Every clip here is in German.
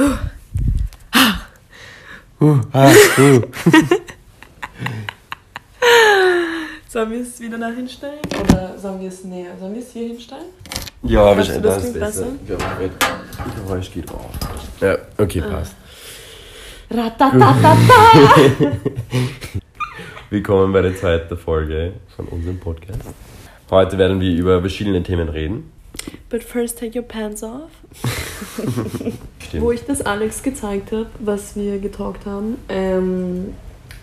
Uh, ah, uh. Sollen wir es wieder nach hinstellen? Oder sollen wir es näher? Sollen wir es hier hinstellen? Ja, du, wahrscheinlich das das klingt besser. besser? Ja, das Geräusch geht auf. Ja, okay, passt. Ratatatata! Willkommen bei der zweiten Folge von unserem Podcast. Heute werden wir über verschiedene Themen reden. But first take your pants off. Stimmt. Wo ich das Alex gezeigt habe, was wir getalkt haben, ähm,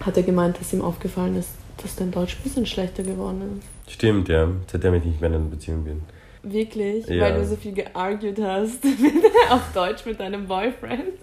hat er gemeint, dass ihm aufgefallen ist, dass dein Deutsch ein bisschen schlechter geworden ist. Stimmt, ja. Seitdem ich nicht mehr in einer Beziehung bin. Wirklich? Ja. Weil du so viel geargued hast auf Deutsch mit deinem Boyfriend.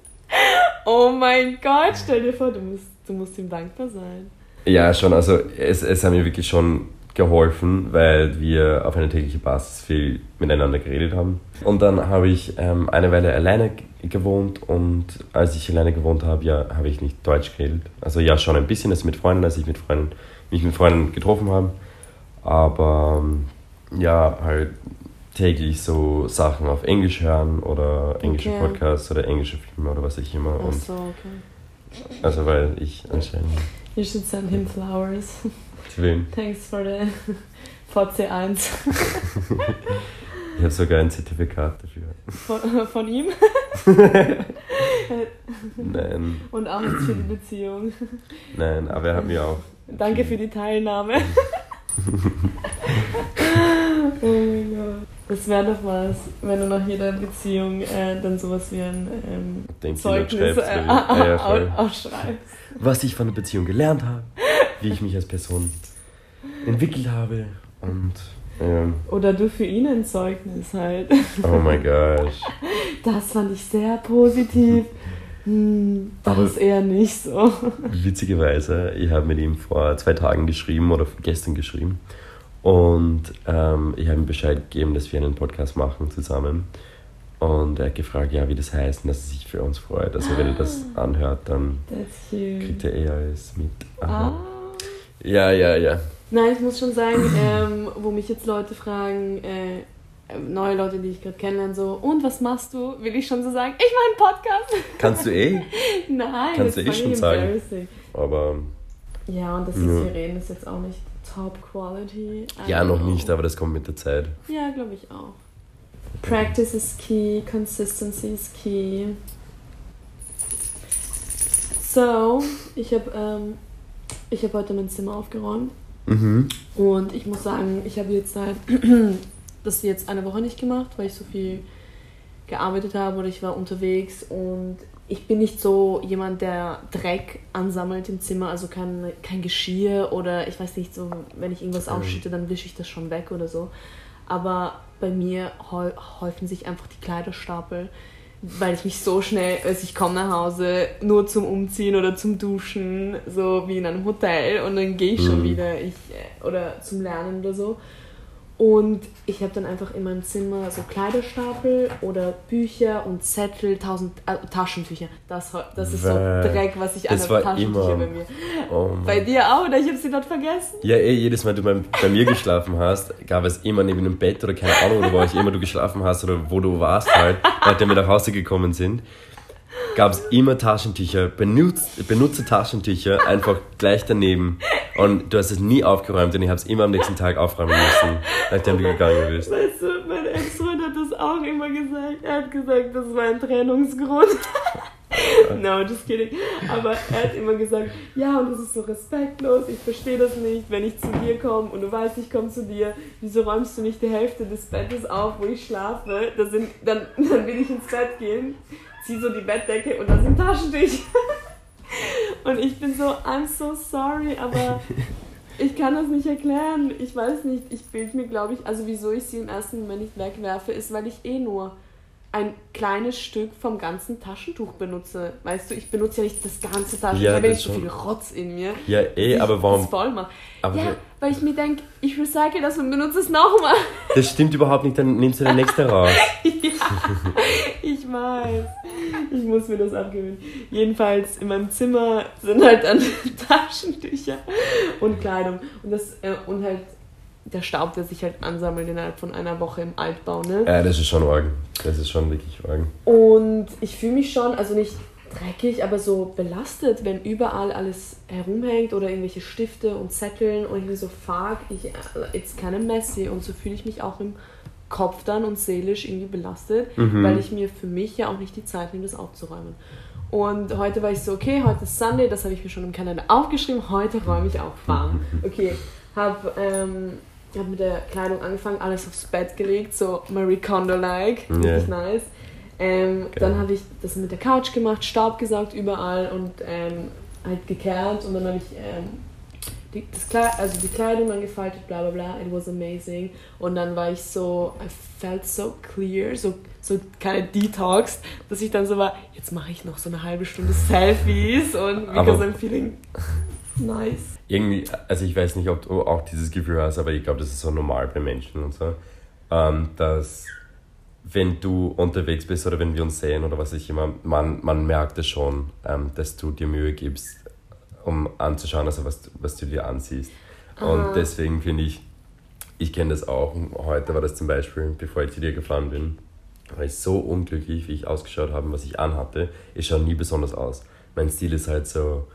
Oh mein Gott, stell dir vor, du musst, du musst ihm dankbar sein. Ja, schon. Also es, es hat mir wirklich schon geholfen, weil wir auf einer täglichen Basis viel miteinander geredet haben. Und dann habe ich ähm, eine Weile alleine gewohnt und als ich alleine gewohnt habe, ja, habe ich nicht Deutsch geredet. Also ja, schon ein bisschen, also mit Freunden, als ich mit Freunden, mich mit Freunden getroffen habe. Aber ähm, ja, halt täglich so Sachen auf Englisch hören oder englische Okay. Podcasts oder englische Filme oder was ich immer. Ach so, okay. also weil ich anscheinend You should send him flowers. wem. Thanks for the VC1 Ich habe sogar ein Zertifikat dafür. von, von ihm Nein, und auch jetzt für die Beziehung. nein, aber er hat mir auch. Danke für die Teilnahme. oh mein Gott. Das wäre doch was, wenn du nach jeder Beziehung äh, dann sowas wie ein ähm, Zeugnis äh, du. ja, ausschreibst. Was ich von der Beziehung gelernt habe, wie ich mich als Person entwickelt habe und. Ähm, Oder du für ihn ein Zeugnis halt. oh my gosh. Das fand ich sehr positiv. Hm, das Aber- ist eher nicht so. Witzigerweise, ich habe mit ihm vor zwei Tagen geschrieben oder gestern geschrieben. Und ähm, ich habe ihm Bescheid gegeben, dass wir einen Podcast machen zusammen. Und er hat gefragt, ja, wie das heißt und dass er sich für uns freut. Also wenn er das anhört, dann kriegt er eh alles mit. Ah. Ja, ja, ja. Nein, ich muss schon sagen, ähm, wo mich jetzt Leute fragen, äh, neue Leute, die ich gerade kennenlerne, so, und was machst du? Will ich schon so sagen, ich mache einen Podcast. Kannst du eh, Nein, Kannst das du eh schon sagen. aber Ja, und das Ja. hier reden ist jetzt auch nicht Top Quality. I ja, noch know. nicht, aber das kommt mit der Zeit. Ja, glaube ich auch. Practice is key, consistency is key. So, ich habe ähm, ich hab heute mein Zimmer aufgeräumt Mhm. und ich muss sagen, ich habe jetzt seit das jetzt eine Woche nicht gemacht, weil ich so viel gearbeitet habe oder ich war unterwegs und ich bin nicht so jemand, der Dreck ansammelt im Zimmer, also kein, kein Geschirr oder ich weiß nicht, so wenn ich irgendwas Mhm. ausschütte, dann wische ich das schon weg oder so. Aber bei mir häu- häufen sich einfach die Kleiderstapel, weil ich mich so schnell, also ich komme nach Hause nur zum Umziehen oder zum Duschen, so wie in einem Hotel und dann gehe ich schon Mhm. wieder ich, äh, oder zum Lernen oder so. Und ich habe dann einfach in meinem Zimmer so Kleiderstapel oder Bücher und Zettel, tausend äh, Taschentücher. Das, das ist so. Dreck, was ich anhabe, war Taschentücher bei mir. Oh Bei dir auch, oder ich habe sie dort vergessen? Ja, eh, jedes Mal, du bei, bei mir geschlafen hast, gab es immer neben dem Bett oder keine Ahnung, oder wo ich immer du geschlafen hast oder wo du warst halt, nachdem wir nach Hause gekommen sind, gab es immer Taschentücher, benutzt, benutzte Taschentücher, einfach gleich daneben. Und du hast es nie aufgeräumt und ich habe es immer am nächsten Tag aufräumen müssen, nachdem du gegangen bist. Weißt du, mein Ex-Freund hat das auch immer gesagt. Er hat gesagt, das war ein Trennungsgrund. no, just kidding. Aber er hat immer gesagt, ja, und das ist so respektlos, ich verstehe das nicht, wenn ich zu dir komme und du weißt, ich komme zu dir, wieso räumst du nicht die Hälfte des Bettes auf, wo ich schlafe? Sind, dann, dann will ich ins Bett gehen, zieh so die Bettdecke und da sind Taschentücher. Und ich bin so, I'm so sorry, aber ich kann das nicht erklären. Ich weiß nicht, ich bild mir, glaube ich, also wieso ich sie im ersten Moment nicht wegwerfe, ist, weil ich eh nur ein kleines Stück vom ganzen Taschentuch benutze. Weißt du, ich benutze ja nicht das ganze Taschentuch, Ja, ich habe ja nicht so viel Rotz in mir. Ja, eh, aber warum? voll mache. Aber Ja, weil ich mir denke, ich recycle das und benutze es nochmal. das stimmt überhaupt nicht, dann nimmst du den nächste raus. ja, ich weiß. Ich muss mir das abgewöhnen. Jedenfalls in meinem Zimmer sind halt dann Taschentücher und Kleidung. Und, das, äh, und halt der Staub, der sich halt ansammelt innerhalb von einer Woche im Altbau, ne? Ja, das ist schon arg. Das ist schon wirklich arg. Und ich fühle mich schon, also nicht dreckig, aber so belastet, wenn überall alles herumhängt oder irgendwelche Stifte und Zetteln und irgendwie so fuck, ich, it's kind of messy und so fühle ich mich auch im Kopf dann und seelisch irgendwie belastet, Mhm. weil ich mir für mich ja auch nicht die Zeit nehme, das aufzuräumen. Und heute war ich so, okay, heute ist Sunday, das habe ich mir schon im Kalender aufgeschrieben, heute räume ich auch warm. Okay, habe ähm, hab mit der Kleidung angefangen, alles aufs Bett gelegt, so Marie Kondo-like, Ja. richtig nice. Ähm, Geil. dann habe ich das mit der Couch gemacht, Staub gesaugt überall und ähm, halt gekehrt und dann habe ich ähm, die, das Kleid, also die Kleidung dann gefaltet, bla bla bla, it was amazing. Und dann war ich so, I felt so clear, so, so keine Detox, dass ich dann so war, jetzt mache ich noch so eine halbe Stunde Selfies und because Aber- I'm feeling nice. Irgendwie, also ich weiß nicht, ob du auch dieses Gefühl hast, aber ich glaube, das ist so normal bei Menschen und so, ähm, dass wenn du unterwegs bist oder wenn wir uns sehen oder was ich immer, man, man merkt es schon, ähm, dass du dir Mühe gibst, um anzuschauen, also was, du- was du dir ansiehst. Aha. Und deswegen finde ich, ich kenne das auch. Heute war das zum Beispiel, bevor ich zu dir gefahren bin, war ich so unglücklich, wie ich ausgeschaut habe, was ich anhatte. Ich schaue nie besonders aus. Mein Stil ist halt so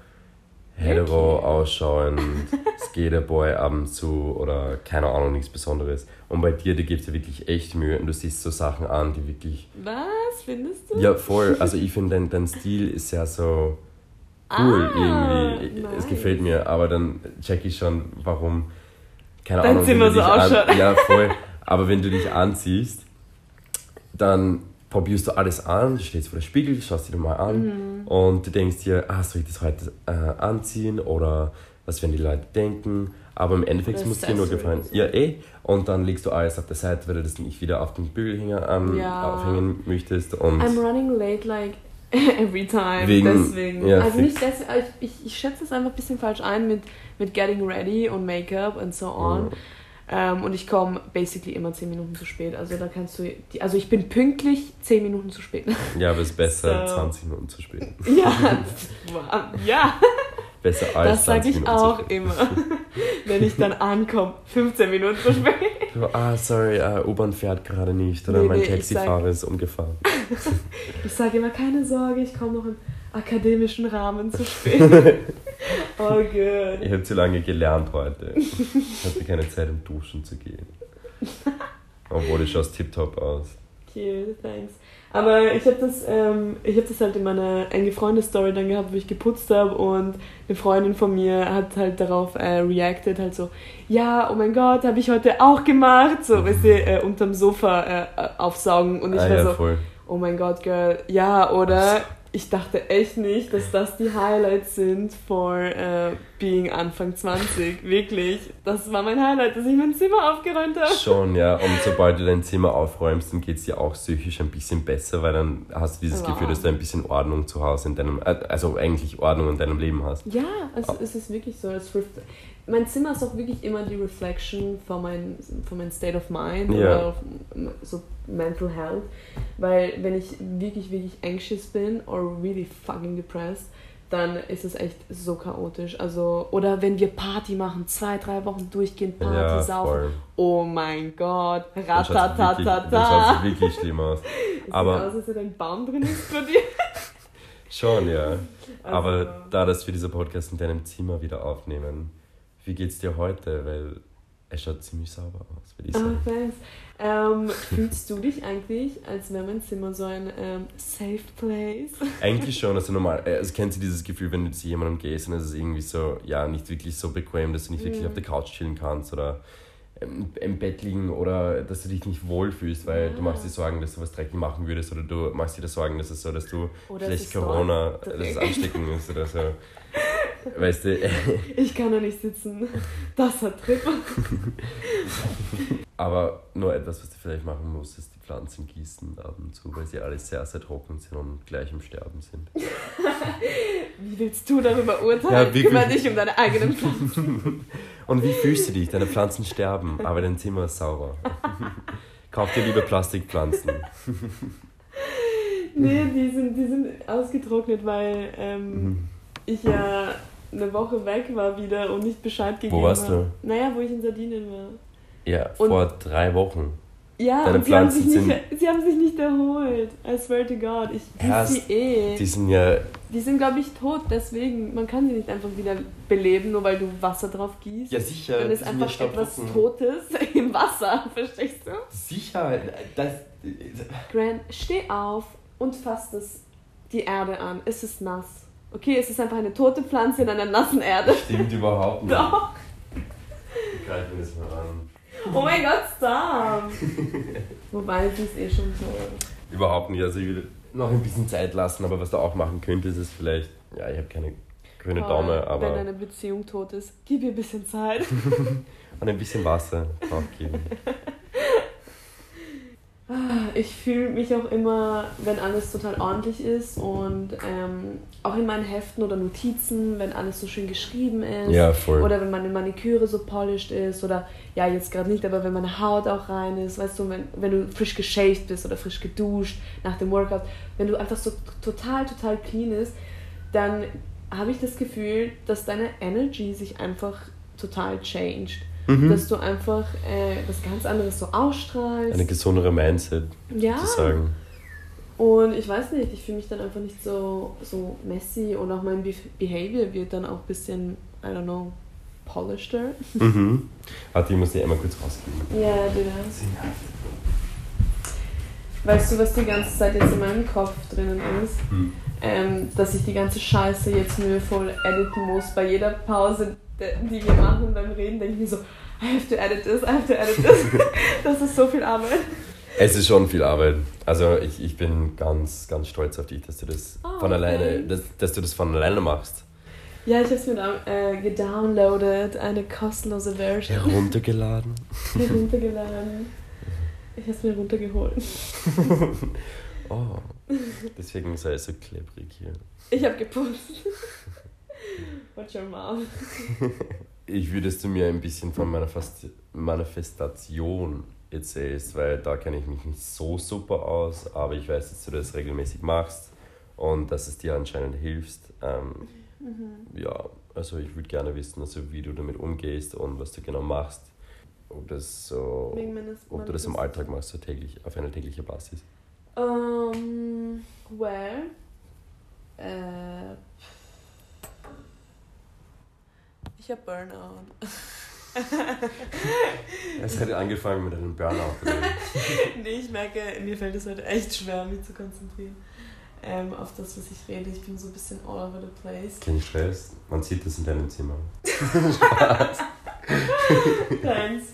hetero ausschauend, Skaterboy ab und zu oder keine Ahnung, nichts Besonderes. Und bei dir, du gibst dir wirklich echt Mühe und du siehst so Sachen an, die wirklich Was findest du? ja, voll. Also ich finde, dein, dein Stil ist ja so cool Ah, irgendwie. nice. Es gefällt mir, aber dann check ich schon, warum. Keine Dein Ahnung. Zimmer du so dich an- ausschaut. Ja, voll. Aber wenn du dich anziehst, dann probierst du alles an, du stehst vor dem Spiegel, schaust dir mal an Mhm. und du denkst dir, ah, soll ich das heute äh, anziehen oder was werden die Leute denken? Aber im Endeffekt muss dir nur gefallen. Ja, eh. Und dann legst du alles auf der Seite, weil du das nicht wieder auf den Bügelhänger ähm, Ja. aufhängen möchtest. Und I'm running late like every time. Wegen- deswegen. ja, also fix. nicht deswegen, ich, ich, ich schätze es einfach ein bisschen falsch ein mit, mit getting ready und Make-up und so on. Mhm. Ähm, und ich komme basically immer 10 Minuten zu spät. Also da kannst du. Die, also ich bin pünktlich 10 Minuten zu spät. Ja, aber es ist besser So. 20 Minuten zu spät. ja, ja, Besser als das sage 20 ich Minuten auch immer. Wenn ich dann ankomme, 15 Minuten zu spät. Ah, sorry, äh, U-Bahn fährt gerade nicht oder Nee, mein nee, Taxifahrer ist umgefahren. Ich sage immer, keine Sorge, ich komme noch im akademischen Rahmen zu spät. oh good. Ich habe zu lange gelernt heute. Ich hatte keine Zeit, um duschen zu gehen. Obwohl, ich schaust tipptopp aus. Cute, thanks. Aber ich habe das, ähm, ich hab das halt in meiner enge Freundes-Story dann gehabt, wo ich geputzt habe und eine Freundin von mir hat halt darauf äh, reacted, halt so, ja, oh mein Gott, habe ich heute auch gemacht, so, weißt du, äh, unterm Sofa äh, aufsaugen und ich ah war ja, so, voll. oh mein Gott, Girl, ja, oder? Ich dachte echt nicht, dass das die Highlights sind for äh, being Anfang 20. Wirklich. Das war mein Highlight, dass ich mein Zimmer aufgeräumt habe. Schon, ja. Und sobald du dein Zimmer aufräumst, dann geht es dir auch psychisch ein bisschen besser, weil dann hast du dieses Wow. Gefühl, dass du ein bisschen Ordnung zu Hause in deinem, äh, also eigentlich Ordnung in deinem Leben hast. Ja, es, es ist wirklich so. Es mein Zimmer ist auch wirklich immer die Reflection von mein, von mein State of Mind Ja. oder so Mental Health. Weil wenn ich wirklich, wirklich anxious bin or really fucking depressed, dann ist es echt so chaotisch. Also, oder wenn wir Party machen, zwei, drei Wochen durchgehend Party ja, saufen. voll. Oh mein Gott, ratatatata. schaut's wirklich schlimm aus. Sieht aber- aus, als hätte ein Baum drin ist bei dir. Schon, ja. Also, Aber da, dass wir diesen Podcast in deinem Zimmer wieder aufnehmen, wie geht's dir heute? Weil es schaut ziemlich sauber aus, würde ich Ah, sagen. thanks. Ähm, fühlst du dich eigentlich, als wäre mein Zimmer so ein ähm, safe place? Eigentlich schon, also normal. äh, Also kennst du dieses Gefühl, wenn du zu jemandem gehst und es ist irgendwie so, ja, nicht wirklich so bequem, dass du nicht wirklich Mhm. auf der Couch chillen kannst oder im, im Bett liegen oder dass du dich nicht wohlfühlst, weil du Ja. machst dir Sorgen, dass du was dreckig machen würdest oder du machst dir Sorgen, dass es so, dass du Oder vielleicht Corona, dass es anstecken ist oder so. Weißt du, Ich kann da nicht sitzen. Das hat Trip. aber nur etwas, was du vielleicht machen musst, ist die Pflanzen gießen ab und zu, weil sie alle sehr, sehr trocken sind und gleich im Sterben sind. Wie willst du darüber urteilen? Ja, wirklich. Kümmere dich um deine eigenen Pflanzen. Und wie fühlst du dich? Deine Pflanzen sterben, aber dein Zimmer ist sauber. Kauf dir lieber Plastikpflanzen. Nee, die sind, die sind ausgetrocknet, weil ähm, Mhm. Ich ja eine Woche weg war wieder und nicht Bescheid gegeben warst habe. Naja, wo ich in Sardinien war. Ja, Und- vor drei Wochen. Ja, Deine und sie haben, sich Pflanzen nicht, sie haben sich nicht erholt. I swear to God. Ich Ja, sie eh. Die sind ja. Die sind, glaube ich, tot, deswegen. Man kann sie nicht einfach wieder beleben, nur weil du Wasser drauf gießt. Ja, sicher. Dann ist einfach etwas. Totes im Wasser, verstehst du? Sicher. Das, Grant, steh auf und fass das, die Erde an. Es ist nass. Okay, es ist einfach eine tote Pflanze in einer nassen Erde. stimmt überhaupt nicht. Doch. Ich greife mir das mal an. Oh mein Gott, stop! Wobei, es ist eh schon so. Überhaupt nicht. Also ich will noch ein bisschen Zeit lassen, aber was du auch machen könntest, ist vielleicht. Ja, ich habe keine grüne Toll, Daumen, Wenn aber. eine Beziehung tot ist, gib ihr ein bisschen Zeit. Und ein bisschen Wasser draufgeben. Ich fühle mich auch immer, wenn alles total ordentlich ist und ähm, auch in meinen Heften oder Notizen, wenn alles so schön geschrieben ist. Ja, voll. Oder wenn meine Maniküre so polished ist oder ja, jetzt gerade nicht, aber wenn meine Haut auch rein ist, weißt du, wenn, wenn du frisch geshaved bist oder frisch geduscht nach dem Workout, wenn du einfach so total, total clean ist, dann habe ich das Gefühl, dass deine Energy sich einfach total changed. Mhm. Dass du einfach äh, was ganz anderes so ausstrahlst. Eine gesundere Mindset, ja. sozusagen. Und ich weiß nicht, ich fühle mich dann einfach nicht so, so messy und auch mein Be Behavior wird dann auch ein bisschen, I don't know, polisheder. Mhm. Warte, ich muss dir einmal kurz rausgeben. Ja, bitte. Weißt du, was die ganze Zeit jetzt in meinem Kopf drinnen ist? Hm. Ähm, dass ich die ganze Scheiße jetzt mühevoll editen muss. Bei jeder Pause, die wir machen beim Reden, denke ich mir so, I have to edit this, I have to edit this. das ist so viel Arbeit. Es ist schon viel Arbeit. Also ich, ich bin ganz, ganz stolz auf dich, dass du das Oh, von alleine, dass, dass du das von alleine machst. Ja, ich habe es mir äh, gedownloadet, eine kostenlose Version. Heruntergeladen. heruntergeladen. Ich habe es mir runtergeholt. Oh. Deswegen sei es so klebrig hier. Ich habe geputzt. Watch your mouth. Ich würde, dass du mir ein bisschen von meiner Fast Manifestation erzählst, weil da kenne ich mich nicht so super aus, aber ich weiß, dass du das regelmäßig machst und dass es dir anscheinend hilft. Ähm, ja, also ich würde gerne wissen, also wie du damit umgehst und was du genau machst. Ob, das so, ob du das im Alltag machst, so täglich, auf einer täglichen Basis. Um, well, äh, ich habe Burnout. Es hat angefangen mit einem Burnout. nee, ich merke, mir fällt es heute echt schwer, mich zu konzentrieren ähm, auf das, was ich rede. Ich bin so ein bisschen all over the place. Kein Stress, man sieht das in deinem Zimmer. Thanks.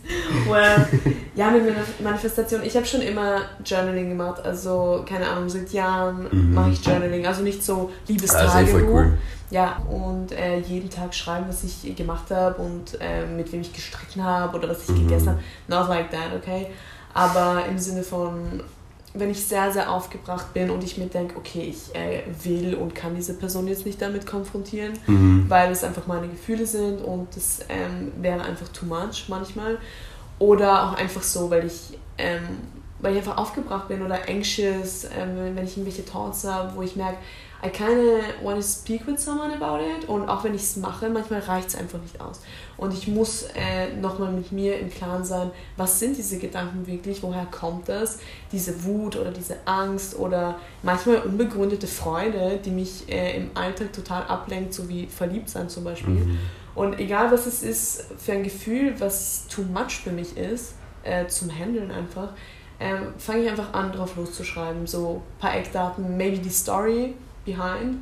Well, ja, mit Manifestation. Ich habe schon immer Journaling gemacht. Also, keine Ahnung, seit Jahren Mhm. mache ich Journaling. Also nicht so Also Liebestagebuch. voll cool. Ja, und äh, jeden Tag schreiben, was ich gemacht habe und äh, mit wem ich gestritten habe oder was ich Mhm. gegessen habe. Not like that, okay? Aber im Sinne von, wenn ich sehr, sehr aufgebracht bin und ich mir denke, okay, ich äh, will und kann diese Person jetzt nicht damit konfrontieren, Mhm. weil es einfach meine Gefühle sind und das ähm, wäre einfach too much manchmal. Oder auch einfach so, weil ich, ähm, weil ich einfach aufgebracht bin oder anxious, ähm, wenn- ich irgendwelche Thoughts habe, wo ich merke, I kinda want to speak with someone about it und auch wenn ich es mache, manchmal reicht es einfach nicht aus. Und ich muss äh, nochmal mit mir im Klaren sein, was sind diese Gedanken wirklich, woher kommt das, diese Wut oder diese Angst oder manchmal unbegründete Freude, die mich äh, im Alltag total ablenkt, so wie verliebt sein zum Beispiel. Mhm. Und egal was es ist für ein Gefühl, was too much für mich ist, äh, zum Handeln einfach, ähm, fange ich einfach an, drauf loszuschreiben. So ein paar Eckdaten, maybe die Story behind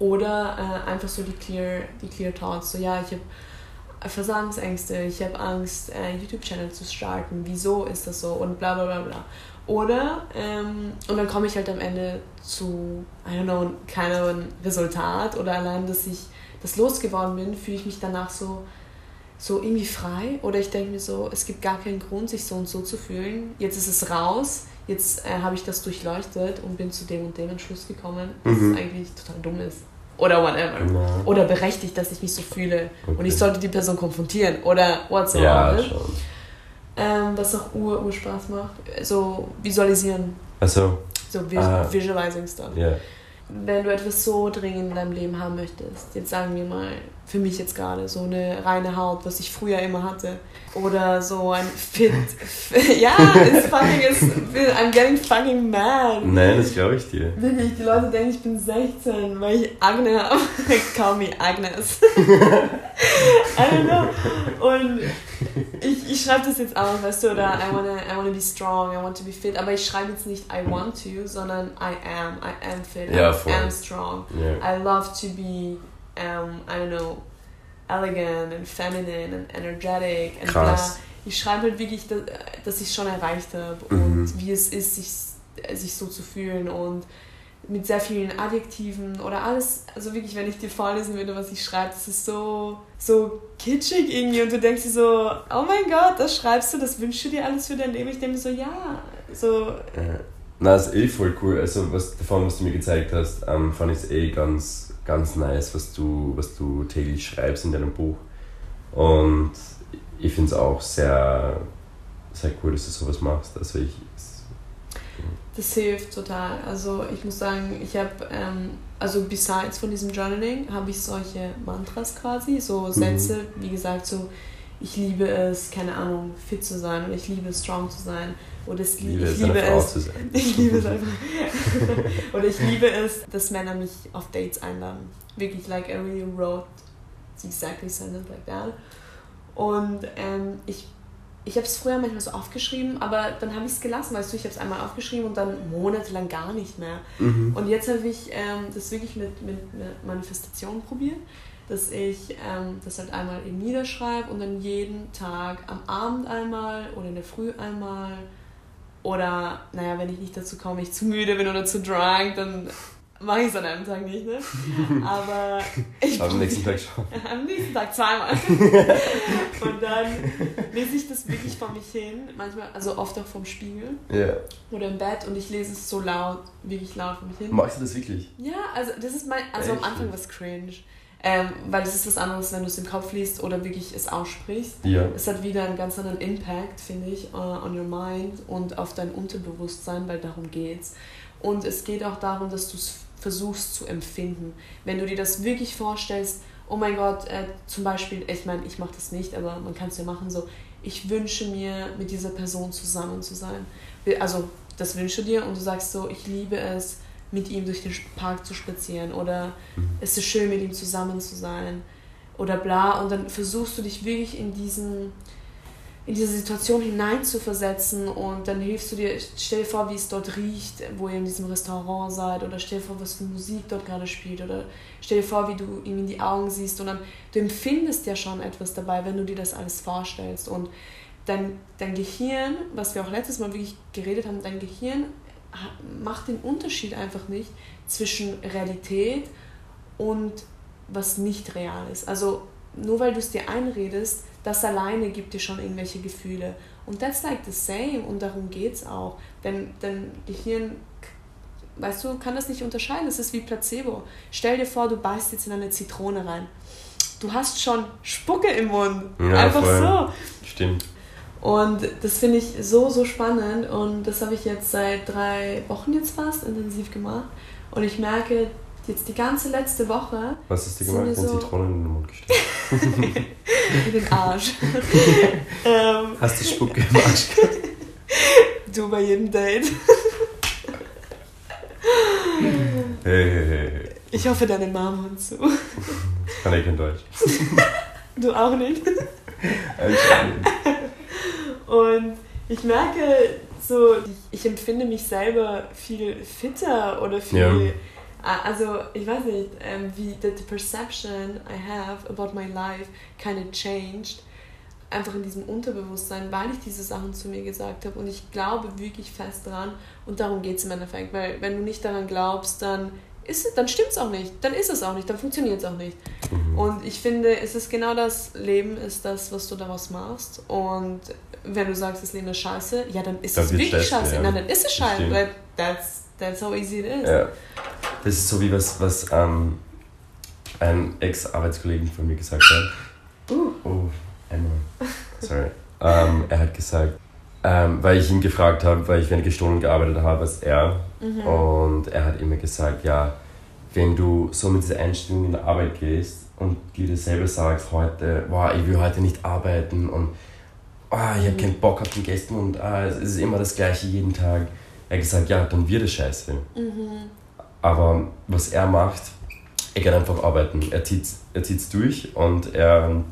oder äh, einfach so die clear, die clear thoughts. So ja, ich habe Versagensängste, ich habe Angst, äh, YouTube-Channel zu starten, wieso ist das so und bla bla bla bla. Oder, ähm, und dann komme ich halt am Ende zu, I don't know, keinem Resultat oder allein, dass ich das losgeworden bin, fühle ich mich danach so, so irgendwie frei oder ich denke mir so, es gibt gar keinen Grund, sich so und so zu fühlen. Jetzt ist es raus, jetzt äh, habe ich das durchleuchtet und bin zu dem und dem Entschluss gekommen, dass Mhm. es eigentlich total dumm ist. Oder whatever. Ja. Oder berechtigt, dass ich mich so fühle. Und Okay. ich sollte die Person konfrontieren. Oder whatsoever. Ja, schon. ähm, was auch ur, ur Spaß macht. So visualisieren. Also, So vis Ah. visualizing stuff. ja. Wenn du etwas so dringend in deinem Leben haben möchtest, jetzt sagen wir mal, für mich jetzt gerade. So eine reine Haut, was ich früher immer hatte. Oder so ein Fit. ja, it's fucking, it's, I'm getting fucking mad. Nein, das glaube ich dir. Wirklich, die Leute denken, ich bin 16, weil ich Agne habe. Call me Agnes. I don't know. Und ich, ich schreibe das jetzt aus, weißt du, oder I wanna, I wanna be strong, I want to be fit. Aber ich schreibe jetzt nicht I want to, sondern I am. I am fit. Ja, I am strong. Ja. I love to be, um, I don't know, elegant and feminine and energetic and Krass. bla. Ich schreibe halt wirklich, dass, dass ich schon erreicht habe Mhm. und wie es ist, sich, sich so zu fühlen und mit sehr vielen Adjektiven oder alles, also wirklich, wenn ich dir vorlesen würde, was ich schreibe, das ist so, so kitschig irgendwie und du denkst dir so, oh mein Gott, das schreibst du, das wünschst du dir alles für dein Leben. Ich denke mir so, ja, so, Ja. Na, ist eh voll cool. Also was davon, was du mir gezeigt hast, ähm, fand ich es eh ganz, ganz nice, was du, was du täglich schreibst in deinem Buch. Und ich finde es auch sehr, sehr cool, dass du sowas machst. Also ich. Das hilft total. Also ich muss sagen, ich habe, ähm, also besides von diesem Journaling, habe ich solche Mantras quasi, so Sätze, wie gesagt, so ich liebe es, keine Ahnung, fit zu sein oder ich liebe es, strong zu sein oder es, Ich liebe ich es, liebe es, zu sein. ich liebe es einfach. oder ich liebe es, dass Männer mich auf Dates einladen. Wirklich, like I really wrote exactly sentence like that. Und ähm, ich, ich habe es früher manchmal so aufgeschrieben, aber dann habe ich es gelassen, weißt du, ich habe es einmal aufgeschrieben und dann monatelang gar nicht mehr. Mhm. Und jetzt habe ich ähm, das wirklich mit, mit, mit Manifestation probiert, dass ich ähm, das halt einmal eben niederschreibe und dann jeden Tag am Abend einmal oder in der Früh einmal oder, naja, wenn ich nicht dazu komme, ich zu müde bin oder zu drunk, dann mache ich es an einem Tag nicht, ne? Aber ich Aber am nächsten Tag schon. am nächsten Tag zweimal. und dann lese ich das wirklich vor mich hin, manchmal, also oft auch vom Spiegel Ja. oder im Bett und ich lese es so laut, wirklich laut vor mich hin. Magst du das wirklich? Ja, also das ist mein, also am? Anfang was cringe. Ähm, weil es ist was anderes, wenn du es im Kopf liest oder wirklich es aussprichst. Ja. Es hat wieder einen ganz anderen Impact, finde ich, uh, on your mind und auf dein Unterbewusstsein, weil darum geht's. Und es geht auch darum, dass du es versuchst zu empfinden. Wenn du dir das wirklich vorstellst, oh mein Gott, äh, zum Beispiel, ich meine, ich mache das nicht, aber man kann es ja machen, so, ich wünsche mir, mit dieser Person zusammen zu sein. Also, das wünsche dir und du sagst so, ich liebe es, mit ihm durch den Park zu spazieren oder Mhm. es ist schön, mit ihm zusammen zu sein oder bla. Und dann versuchst du dich wirklich in diesen in diese Situation hineinzuversetzen und dann hilfst du dir, stell dir vor, wie es dort riecht, wo ihr in diesem Restaurant seid oder stell dir vor, was für Musik dort gerade spielt oder stell dir vor, wie du ihm in die Augen siehst und dann, du empfindest ja schon etwas dabei, wenn du dir das alles vorstellst und dein, dein Gehirn, was wir auch letztes Mal wirklich geredet haben, dein Gehirn macht den Unterschied einfach nicht zwischen Realität und was nicht real ist. Also nur weil du es dir einredest, das alleine gibt dir schon irgendwelche Gefühle. Und that's like the same und darum geht's auch. Denn dein Gehirn, weißt du, kann das nicht unterscheiden. Es ist wie Placebo. Stell dir vor, du beißt jetzt in eine Zitrone rein. Du hast schon Spucke im Mund. Ja, Einfach voll. so. Stimmt. Und das finde ich so, so spannend und das habe ich jetzt seit drei Wochen jetzt fast intensiv gemacht. Und ich merke jetzt die ganze letzte Woche Was hast du Sind gemacht? Den so- Zitronen in den Mund gesteckt. in den Arsch. ähm, Hast du Spucke im Arsch du bei jedem Date. Hey, hey, hey. Ich hoffe, deine Mama hört zu. Kann ich kein Deutsch. Du auch nicht. Anscheinend. Und ich merke so, ich, empfinde mich selber viel fitter oder viel. Ja. Also, ich weiß nicht, ähm, wie the, the perception I have about my life kind of changed. Einfach in diesem Unterbewusstsein, weil ich diese Sachen zu mir gesagt habe. Und ich glaube wirklich fest dran. Und darum geht es im Endeffekt. Weil, wenn du nicht daran glaubst, dann, ist dann stimmt es auch nicht. Dann ist es auch nicht. Dann funktioniert es auch nicht. Mhm. Und ich finde, es ist genau das Leben, ist das, was du daraus machst. Und wenn du sagst, das Leben ist scheiße, ja, dann ist Dann es wirklich scheiße, scheiße. ja. Nein, dann ist es scheiße. Weil that's, that's how easy it is. Ja. Das ist so wie was, was ähm, ein Ex-Arbeitskollegen von mir gesagt hat. Uh. Oh, einmal. Sorry. ähm, er hat gesagt, ähm, weil ich ihn gefragt habe, weil ich weniger Stunden gearbeitet habe als er. Mhm. Und er hat immer gesagt, ja, wenn du so mit dieser Einstellung in der Arbeit gehst und dir selber sagst, heute, wow, ich will heute nicht arbeiten und oh, ich habe keinen Bock auf den Gästen und ah, es ist immer das Gleiche jeden Tag. Er hat gesagt, ja, dann wird es scheiße. Mhm. Aber was er macht, er geht einfach arbeiten. Er zieht es er zieht's durch und er,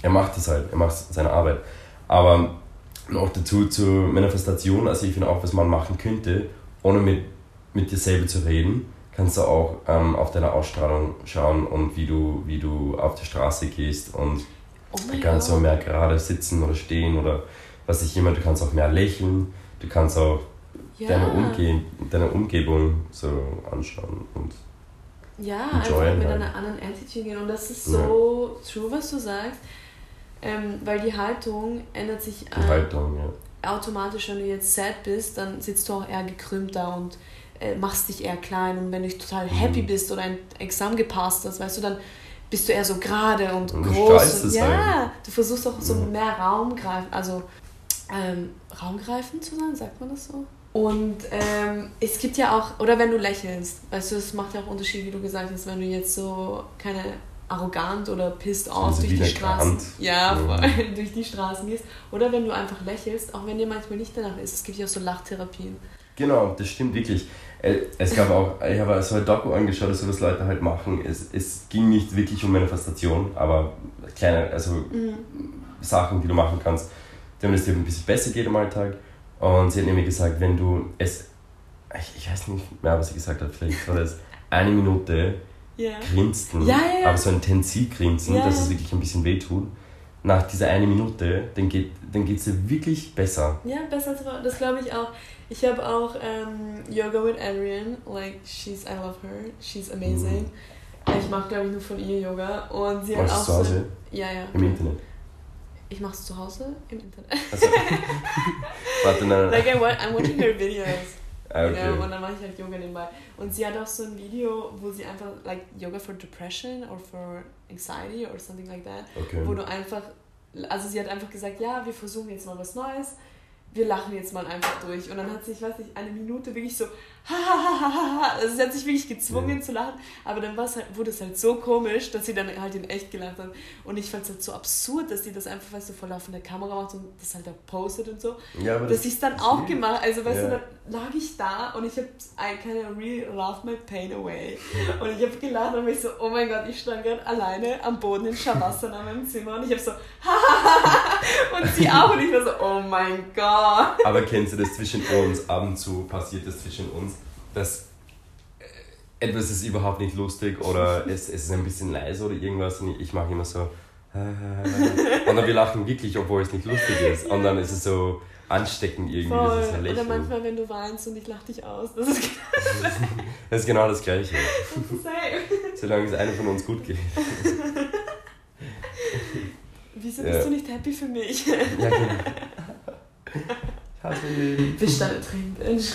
er macht es halt, er macht seine Arbeit. Aber noch dazu zur Manifestation, also ich finde auch, was man machen könnte, ohne mit, mit dir selber zu reden, kannst du auch ähm, auf deine Ausstrahlung schauen und wie du, wie du auf die Straße gehst und Oh du kannst Gott. mehr gerade sitzen oder stehen oder was ich immer, du kannst auch mehr lächeln, du kannst auch Ja, deine, Umge deine Umgebung so anschauen und ja enjoyen einfach mit halt. einer anderen Attitude gehen. Und das ist so true, was du sagst. Ähm, weil die Haltung ändert sich die äh, Haltung, ja. automatisch, wenn du jetzt sad bist, dann sitzt du auch eher gekrümmt da und äh, machst dich eher klein. Und wenn du total happy Mhm. bist oder ein Examen gepasst hast, weißt du, dann bist du eher so gerade und, Und groß. Und, ja, du versuchst auch so Mhm. mehr Raum greifen, also ähm, raumgreifend zu sein, sagt man das so? Und ähm, es gibt ja auch, oder wenn du lächelst, weißt du, es macht ja auch Unterschied, wie du gesagt hast, wenn du jetzt so keine arrogant oder pissed off durch die Straßen, ja, voll, durch die Straßen gehst, oder wenn du einfach lächelst, auch wenn dir manchmal nicht danach ist. Es gibt ja auch so Lachtherapien. Genau, das stimmt wirklich. Äh, Es gab auch, ich habe so ein Doku angeschaut, also was Leute halt machen. Es, es ging nicht wirklich um Manifestation, aber kleine, also Mhm. Sachen, die du machen kannst, damit es dir ein bisschen besser geht im Alltag. Und sie hat nämlich gesagt, wenn du es, ich, ich weiß nicht mehr, was sie gesagt hat, vielleicht war das eine Minute Ja. grinsten, Ja, ja, ja. aber so ein Tensi-Grinsen, dass es wirklich ein bisschen wehtut. Nach dieser eine Minute, dann geht dann geht's dir wirklich besser. Ja, besser als das glaube ich auch. Ich habe auch ähm, Yoga with Adrian, like she's, I love her, she's amazing. Ich mache glaube ich nur von ihr Yoga und sie hat Machst auch zu so, Hause ja ja. im Internet? Ich mache es zu Hause im Internet. Also, warte, nein, like nein. I wa I'm watching her videos. Ah, okay. und dann mache ich halt Yoga nebenbei. Und sie hat auch so ein Video, wo sie einfach, like Yoga for Depression or for Anxiety or something like that, okay. wo du einfach, also sie hat einfach gesagt, ja, wir versuchen jetzt mal was Neues, wir lachen jetzt mal einfach durch. Und dann hat sie, ich weiß nicht, eine Minute wirklich so, ha, also sie hat sich wirklich gezwungen Ja. zu lachen, aber dann halt, wurde es halt so komisch, dass sie dann halt in echt gelacht hat. Und ich fand es halt so absurd, dass sie das einfach, weißt du, vor laufender Kamera macht und das halt auch postet und so. Ja, aber dass ich es dann das auch ist- gemacht Also, weißt Ja. du, dann lag ich da und ich habe I of really laughed my pain away. Und ich habe gelacht und mich so, oh mein Gott, ich stand gerade alleine am Boden in Shavasana in meinem Zimmer und ich habe so, und sie auch und ich war so, oh mein Gott. Aber kennst du das zwischen uns? Ab und zu passiert das zwischen uns, dass äh, etwas ist überhaupt nicht lustig oder es, es ist ein bisschen leise oder irgendwas und ich mache immer so. Und dann wir lachen wirklich, obwohl es nicht lustig ist. Und dann ist es so ansteckend irgendwie, Oder manchmal, wenn du weinst und ich lach dich aus. Das ist Das ist genau das Gleiche. Solange es einem von uns gut geht. Wieso Ja. bist du nicht happy für mich? Ja, genau. Ich hasse. Bist deine Tränen, Mensch.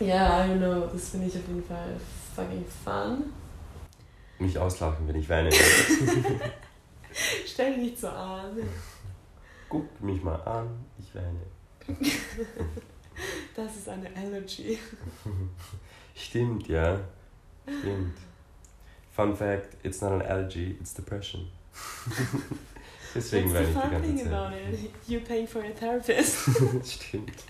Ja, you know, das finde ich auf jeden Fall fucking fun. Mich auslachen, wenn ich weine. Stell dich nicht so an. Guck mich mal an, ich weine. Das ist eine Allergy. Stimmt, ja. Stimmt. Fun fact, it's not an allergy, it's depression. Deswegen weine ich die ganze about Zeit. it. You paying for your therapist. Stimmt.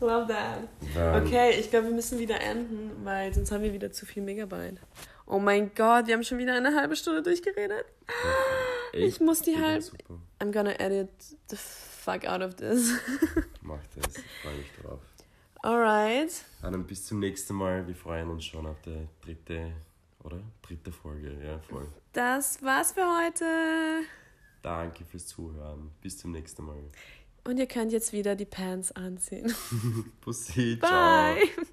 Love that. Ähm, Okay, ich glaube, wir müssen wieder enden, weil sonst haben wir wieder zu viel Megabyte. Oh mein Gott, wir haben schon wieder eine halbe Stunde durchgeredet. echt, Ich muss die ich halb. Super. I'm gonna edit the fuck out of this. Mach das, ich freue mich drauf. Alright. Dann bis zum nächsten Mal. Wir freuen uns schon auf die dritte, oder? Dritte Folge, ja, voll. Das war's für heute. Danke fürs Zuhören. Bis zum nächsten Mal. Und ihr könnt jetzt wieder die Pants anziehen. Pussy, ciao. Bye.